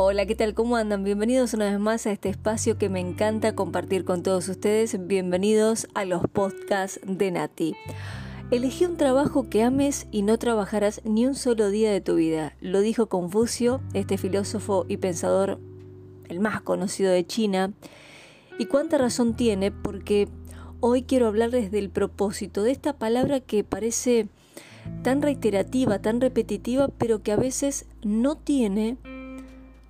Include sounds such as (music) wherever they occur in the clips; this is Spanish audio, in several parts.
Hola, ¿qué tal? ¿Cómo andan? Bienvenidos una vez más a este espacio que me encanta compartir con todos ustedes. Bienvenidos a los podcasts de Nati. Elegí un trabajo que ames y no trabajarás ni un solo día de tu vida. Lo dijo Confucio, este filósofo y pensador el más conocido de China. Y cuánta razón tiene porque hoy quiero hablarles del propósito, de esta palabra que parece tan reiterativa, tan repetitiva, pero que a veces no tiene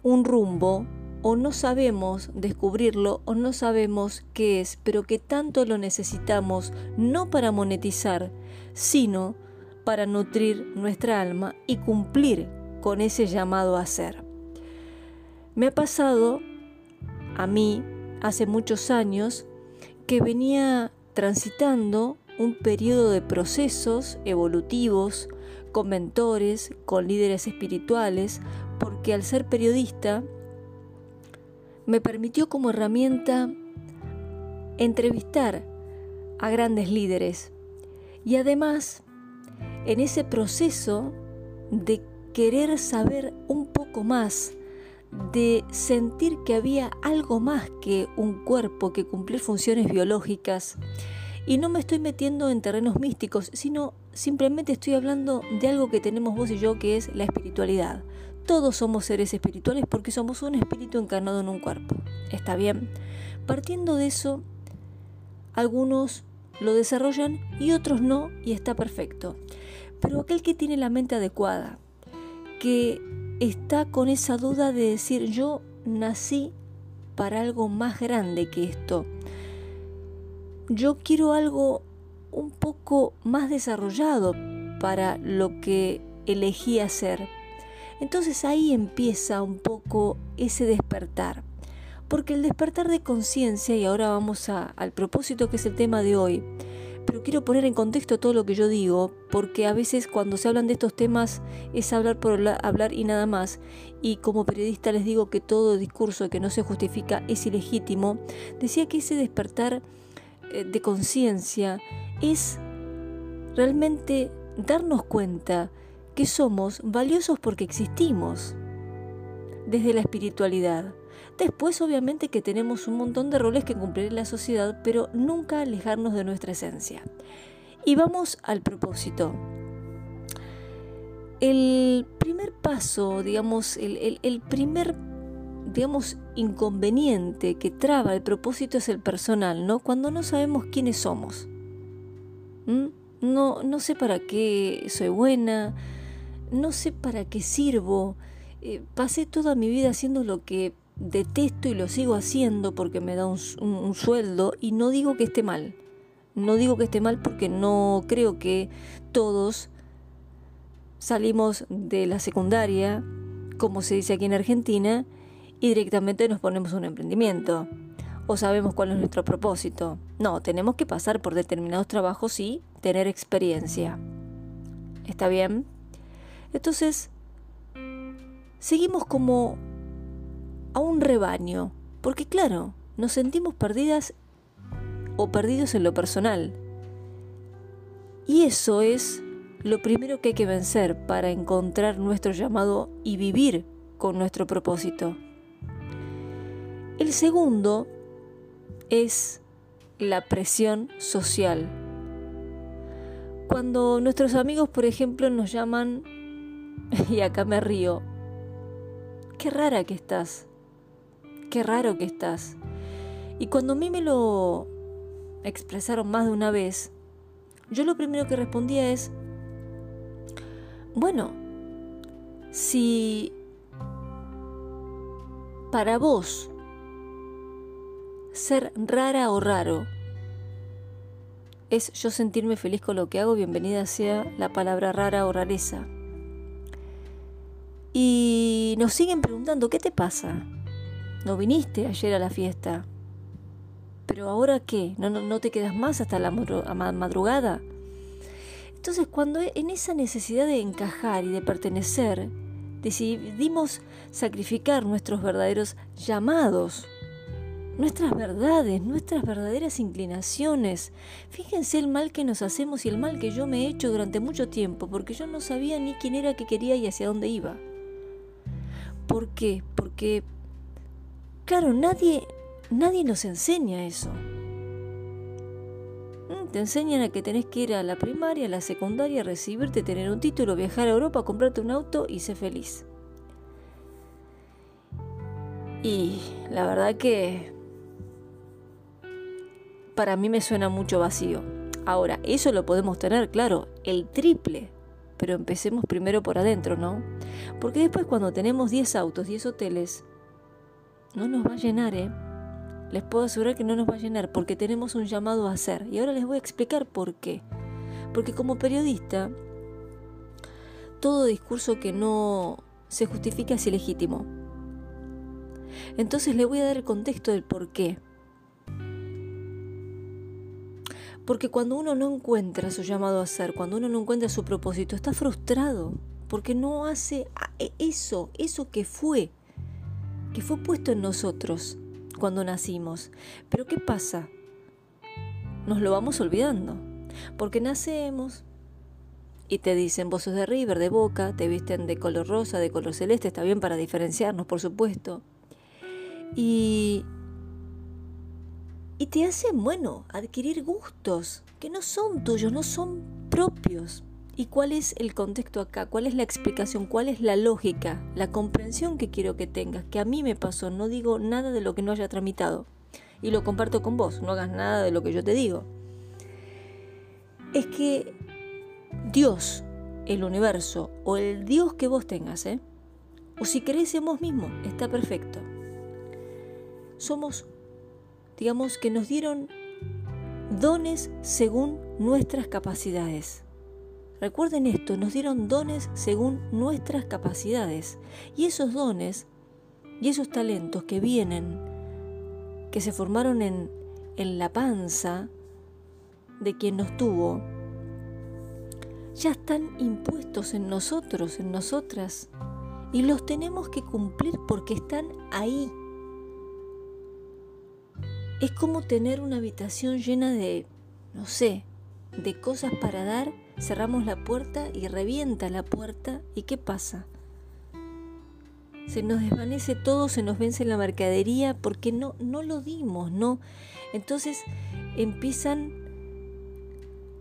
un rumbo o no sabemos descubrirlo o no sabemos qué es, pero que tanto lo necesitamos no para monetizar, sino para nutrir nuestra alma y cumplir con ese llamado a ser. Me ha pasado a mí hace muchos años que venía transitando un periodo de procesos evolutivos con mentores, con líderes espirituales, porque al ser periodista me permitió como herramienta entrevistar a grandes líderes y además en ese proceso de querer saber un poco más, de sentir que había algo más que un cuerpo que cumplir funciones biológicas, y no me estoy metiendo en terrenos místicos, sino simplemente estoy hablando de algo que tenemos vos y yo, que es la espiritualidad. Todos somos seres espirituales porque somos un espíritu encarnado en un cuerpo. ¿Está bien? Partiendo de eso, algunos lo desarrollan y otros no, y está perfecto. Pero aquel que tiene la mente adecuada, que está con esa duda de decir yo nací para algo más grande que esto, yo quiero algo un poco más desarrollado para lo que elegí hacer. Entonces ahí empieza un poco ese despertar. Porque el despertar de conciencia, y ahora vamos al propósito que es el tema de hoy, pero quiero poner en contexto todo lo que yo digo, porque a veces cuando se hablan de estos temas es hablar por hablar y nada más, y como periodista les digo que todo discurso que no se justifica es ilegítimo, decía que ese despertar eh, de conciencia es realmente darnos cuenta que somos valiosos porque existimos desde la espiritualidad. Después obviamente que tenemos un montón de roles que cumplir en la sociedad, pero nunca alejarnos de nuestra esencia. Y vamos al propósito. El primer paso, digamos, el, el primer digamos, inconveniente que traba el propósito es el personal, ¿no? Cuando no sabemos quiénes somos. No, no sé para qué soy buena, no sé para qué sirvo. Eh, pasé toda mi vida haciendo lo que detesto y lo sigo haciendo porque me da un, un sueldo y no digo que esté mal. No digo que esté mal porque no creo que todos salimos de la secundaria, como se dice aquí en Argentina, y directamente nos ponemos un emprendimiento. O sabemos cuál es nuestro propósito. No, tenemos que pasar por determinados trabajos y tener experiencia. ¿Está bien? Entonces, seguimos como a un rebaño, porque claro, nos sentimos perdidas o perdidos en lo personal. Y eso es lo primero que hay que vencer para encontrar nuestro llamado y vivir con nuestro propósito. El segundo es la presión social. Cuando nuestros amigos, por ejemplo, nos llaman, (laughs) y acá me río, qué rara que estás, qué raro que estás. Y cuando a mí me lo expresaron más de una vez, yo lo primero que respondía es, bueno, si para vos ser rara o raro. Es yo sentirme feliz con lo que hago, bienvenida sea la palabra rara o rareza. Y nos siguen preguntando, ¿qué te pasa? ¿No viniste ayer a la fiesta? ¿Pero ahora qué? ¿No, no, te quedas más hasta la madrugada? Entonces, cuando en esa necesidad de encajar y de pertenecer, decidimos sacrificar nuestros verdaderos llamados nuestras verdades, nuestras verdaderas inclinaciones. Fíjense el mal que nos hacemos y el mal que yo me he hecho durante mucho tiempo, porque yo no sabía ni quién era, qué quería y hacia dónde iba. ¿Por qué? Porque, claro, nadie, nadie nos enseña eso. Mm, te enseñan a que tenés que ir a la primaria, a la secundaria, recibirte, tener un título, viajar a Europa, comprarte un auto y ser feliz. Y la verdad que para mí me suena mucho vacío. Ahora, eso lo podemos tener, claro, el triple. Pero empecemos primero por adentro, ¿no? Porque después cuando tenemos 10 autos, 10 hoteles, no nos va a llenar, ¿eh? Les puedo asegurar que no nos va a llenar porque tenemos un llamado a hacer. Y ahora les voy a explicar por qué. Porque como periodista, todo discurso que no se justifica es ilegítimo. Entonces le voy a dar el contexto del por qué. Porque cuando uno no encuentra su llamado a hacer, cuando uno no encuentra su propósito, está frustrado, porque no hace e, eso, eso que fue, que fue puesto en nosotros cuando nacimos. Pero ¿qué pasa? Nos lo vamos olvidando, porque nacemos y te dicen vos sos de River, de Boca, te visten de color rosa, de color celeste, está bien para diferenciarnos, por supuesto. Y, y te hacen, bueno, adquirir gustos que no son tuyos, no son propios. ¿Y cuál es el contexto acá? ¿Cuál es la explicación? ¿Cuál es la lógica? La comprensión que quiero que tengas, que a mí me pasó, no digo nada de lo que no haya tramitado. Y lo comparto con vos, no hagas nada de lo que yo te digo. Es que Dios, el universo, o el Dios que vos tengas, ¿eh? o si crees en vos mismo, está perfecto somos, digamos, que nos dieron dones según nuestras capacidades. Recuerden esto, nos dieron dones según nuestras capacidades. Y esos dones y esos talentos que vienen, que se formaron en, en la panza de quien nos tuvo, ya están impuestos en nosotros, en nosotras. Y los tenemos que cumplir porque están ahí es como tener una habitación llena de, no sé, de cosas para dar, cerramos la puerta y revienta la puerta y ¿qué pasa? Se nos desvanece todo, se nos vence la mercadería porque no, no lo dimos, ¿no? Entonces empiezan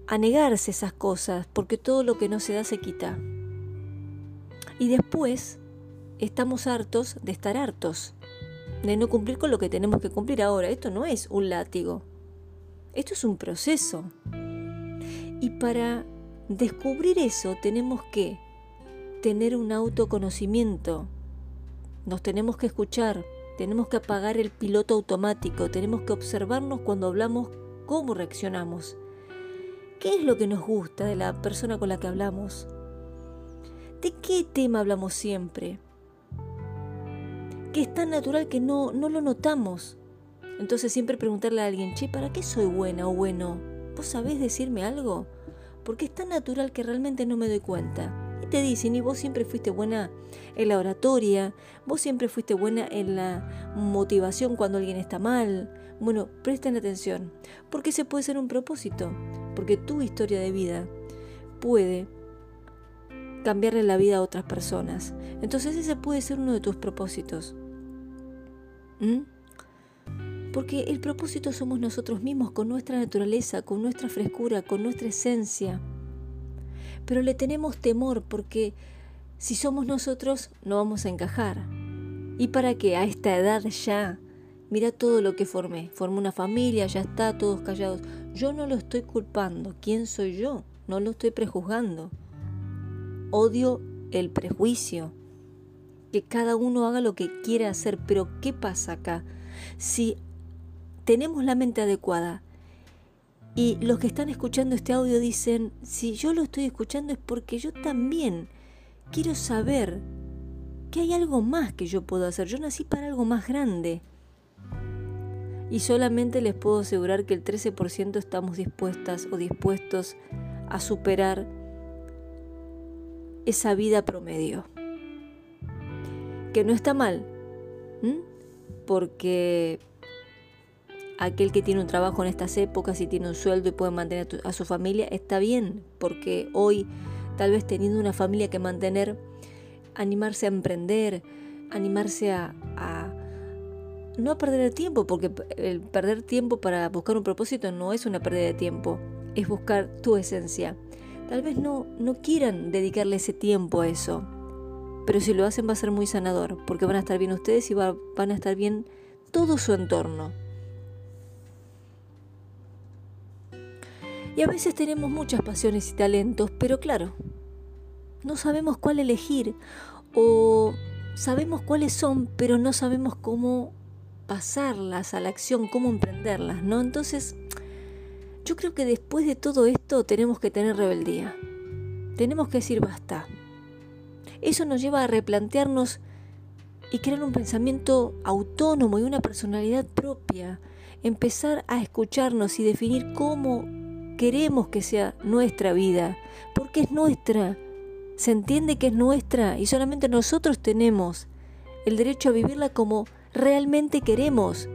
a negarse esas cosas porque todo lo que no se da se quita. Y después estamos hartos de estar hartos de no cumplir con lo que tenemos que cumplir ahora. Esto no es un látigo, esto es un proceso. Y para descubrir eso tenemos que tener un autoconocimiento, nos tenemos que escuchar, tenemos que apagar el piloto automático, tenemos que observarnos cuando hablamos cómo reaccionamos. ¿Qué es lo que nos gusta de la persona con la que hablamos? ¿De qué tema hablamos siempre? Que es tan natural que no, no lo notamos. Entonces siempre preguntarle a alguien, che, ¿para qué soy buena o bueno? ¿Vos sabés decirme algo? Porque es tan natural que realmente no me doy cuenta. Y te dicen, y vos siempre fuiste buena en la oratoria, vos siempre fuiste buena en la motivación cuando alguien está mal. Bueno, presten atención, porque ese puede ser un propósito, porque tu historia de vida puede cambiarle la vida a otras personas. Entonces ese puede ser uno de tus propósitos. ¿Mm? Porque el propósito somos nosotros mismos, con nuestra naturaleza, con nuestra frescura, con nuestra esencia. Pero le tenemos temor porque si somos nosotros no vamos a encajar. ¿Y para qué? A esta edad ya. Mira todo lo que formé. Formé una familia, ya está, todos callados. Yo no lo estoy culpando. ¿Quién soy yo? No lo estoy prejuzgando. Odio el prejuicio que cada uno haga lo que quiera hacer, pero ¿qué pasa acá? Si tenemos la mente adecuada y los que están escuchando este audio dicen, si yo lo estoy escuchando es porque yo también quiero saber que hay algo más que yo puedo hacer, yo nací para algo más grande. Y solamente les puedo asegurar que el 13% estamos dispuestas o dispuestos a superar esa vida promedio que no está mal, porque aquel que tiene un trabajo en estas épocas y tiene un sueldo y puede mantener a su familia, está bien, porque hoy tal vez teniendo una familia que mantener, animarse a emprender, animarse a, a no a perder el tiempo, porque el perder tiempo para buscar un propósito no es una pérdida de tiempo, es buscar tu esencia. Tal vez no, no quieran dedicarle ese tiempo a eso, pero si lo hacen va a ser muy sanador, porque van a estar bien ustedes y van a estar bien todo su entorno. Y a veces tenemos muchas pasiones y talentos, pero claro, no sabemos cuál elegir o sabemos cuáles son, pero no sabemos cómo pasarlas a la acción, cómo emprenderlas, ¿no? Entonces, yo creo que después de todo esto tenemos que tener rebeldía. Tenemos que decir basta. Eso nos lleva a replantearnos y crear un pensamiento autónomo y una personalidad propia. Empezar a escucharnos y definir cómo queremos que sea nuestra vida, porque es nuestra. Se entiende que es nuestra y solamente nosotros tenemos el derecho a vivirla como realmente queremos.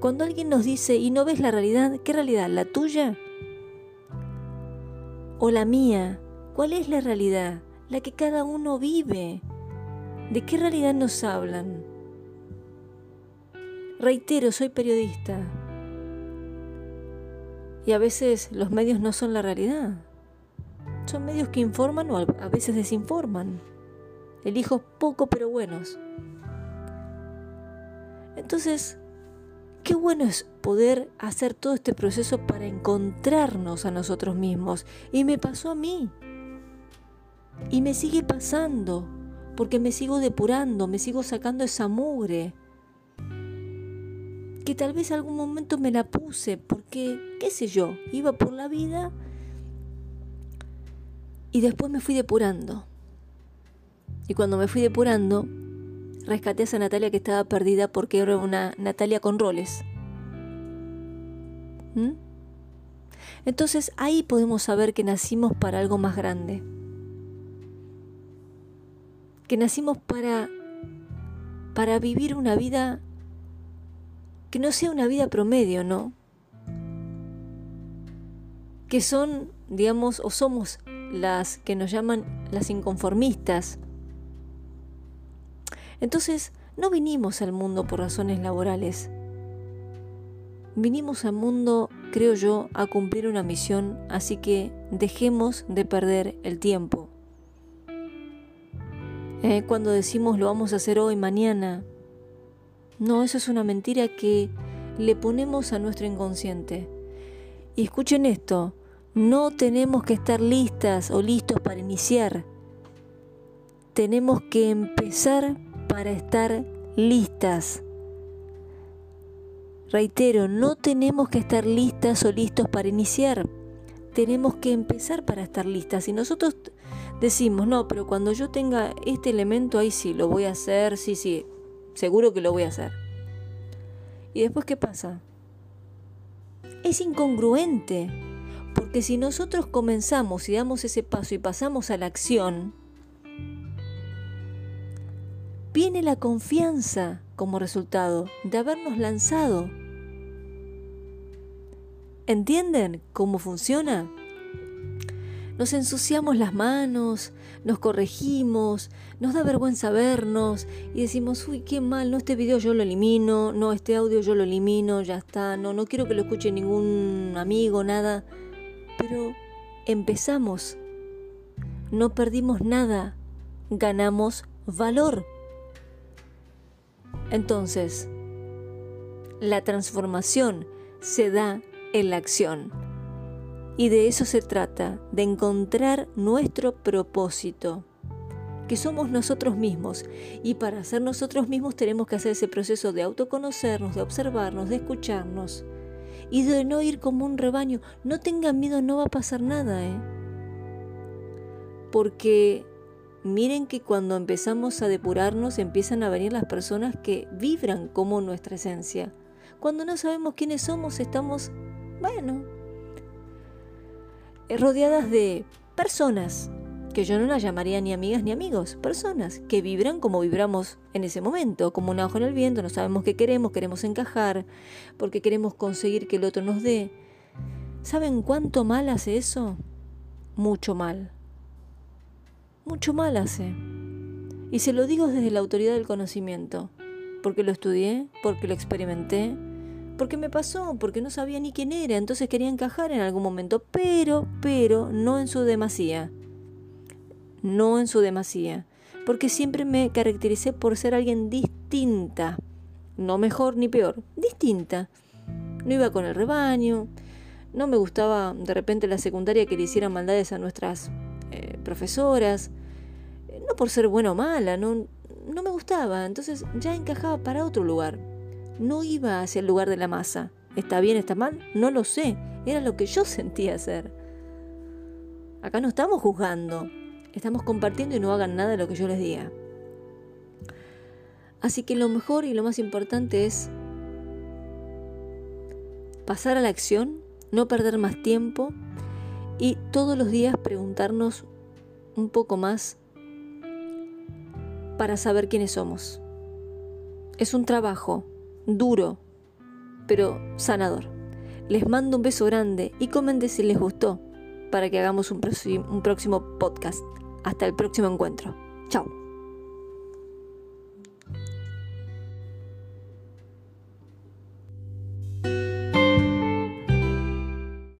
Cuando alguien nos dice y no ves la realidad, ¿qué realidad? ¿La tuya? ¿O la mía? ¿Cuál es la realidad? La que cada uno vive. ¿De qué realidad nos hablan? Reitero, soy periodista. Y a veces los medios no son la realidad. Son medios que informan o a veces desinforman. Elijo poco pero buenos. Entonces, qué bueno es poder hacer todo este proceso para encontrarnos a nosotros mismos. Y me pasó a mí. Y me sigue pasando, porque me sigo depurando, me sigo sacando esa mugre. Que tal vez algún momento me la puse, porque, qué sé yo, iba por la vida y después me fui depurando. Y cuando me fui depurando, rescaté a esa Natalia que estaba perdida porque era una Natalia con roles. ¿Mm? Entonces ahí podemos saber que nacimos para algo más grande. Que nacimos para para vivir una vida que no sea una vida promedio, ¿no? Que son, digamos, o somos las que nos llaman las inconformistas, entonces, no vinimos al mundo por razones laborales. Vinimos al mundo, creo yo, a cumplir una misión, así que dejemos de perder el tiempo. Eh, cuando decimos lo vamos a hacer hoy, mañana, no, eso es una mentira que le ponemos a nuestro inconsciente. Y escuchen esto, no tenemos que estar listas o listos para iniciar. Tenemos que empezar para estar listas. Reitero, no tenemos que estar listas o listos para iniciar. Tenemos que empezar para estar listas. Y nosotros decimos, no, pero cuando yo tenga este elemento, ahí sí, lo voy a hacer, sí, sí, seguro que lo voy a hacer. ¿Y después qué pasa? Es incongruente, porque si nosotros comenzamos y damos ese paso y pasamos a la acción, viene la confianza como resultado de habernos lanzado. ¿Entienden cómo funciona? Nos ensuciamos las manos, nos corregimos, nos da vergüenza vernos y decimos, uy, qué mal, no este video yo lo elimino, no este audio yo lo elimino, ya está, no, no quiero que lo escuche ningún amigo, nada. Pero empezamos, no perdimos nada, ganamos valor. Entonces, la transformación se da en la acción. Y de eso se trata, de encontrar nuestro propósito, que somos nosotros mismos. Y para ser nosotros mismos tenemos que hacer ese proceso de autoconocernos, de observarnos, de escucharnos y de no ir como un rebaño. No tengan miedo, no va a pasar nada, ¿eh? Porque Miren que cuando empezamos a depurarnos empiezan a venir las personas que vibran como nuestra esencia. Cuando no sabemos quiénes somos, estamos, bueno, rodeadas de personas, que yo no las llamaría ni amigas ni amigos, personas que vibran como vibramos en ese momento, como un ojo en el viento, no sabemos qué queremos, queremos encajar, porque queremos conseguir que el otro nos dé. ¿Saben cuánto mal hace eso? Mucho mal mucho mal hace. Y se lo digo desde la autoridad del conocimiento, porque lo estudié, porque lo experimenté, porque me pasó, porque no sabía ni quién era, entonces quería encajar en algún momento, pero, pero, no en su demasía. No en su demasía. Porque siempre me caractericé por ser alguien distinta. No mejor ni peor, distinta. No iba con el rebaño, no me gustaba de repente la secundaria que le hicieran maldades a nuestras eh, profesoras, no por ser buena o mala, no, no me gustaba, entonces ya encajaba para otro lugar no iba hacia el lugar de la masa. ¿Está bien, está mal? No lo sé. Era lo que yo sentía hacer. Acá no estamos juzgando. Estamos compartiendo y no hagan nada de lo que yo les diga. Así que lo mejor y lo más importante es pasar a la acción, no perder más tiempo y todos los días preguntarnos un poco más para saber quiénes somos. Es un trabajo, duro, pero sanador. Les mando un beso grande y comenten si les gustó para que hagamos un, próximo podcast. Hasta el próximo encuentro. Chao.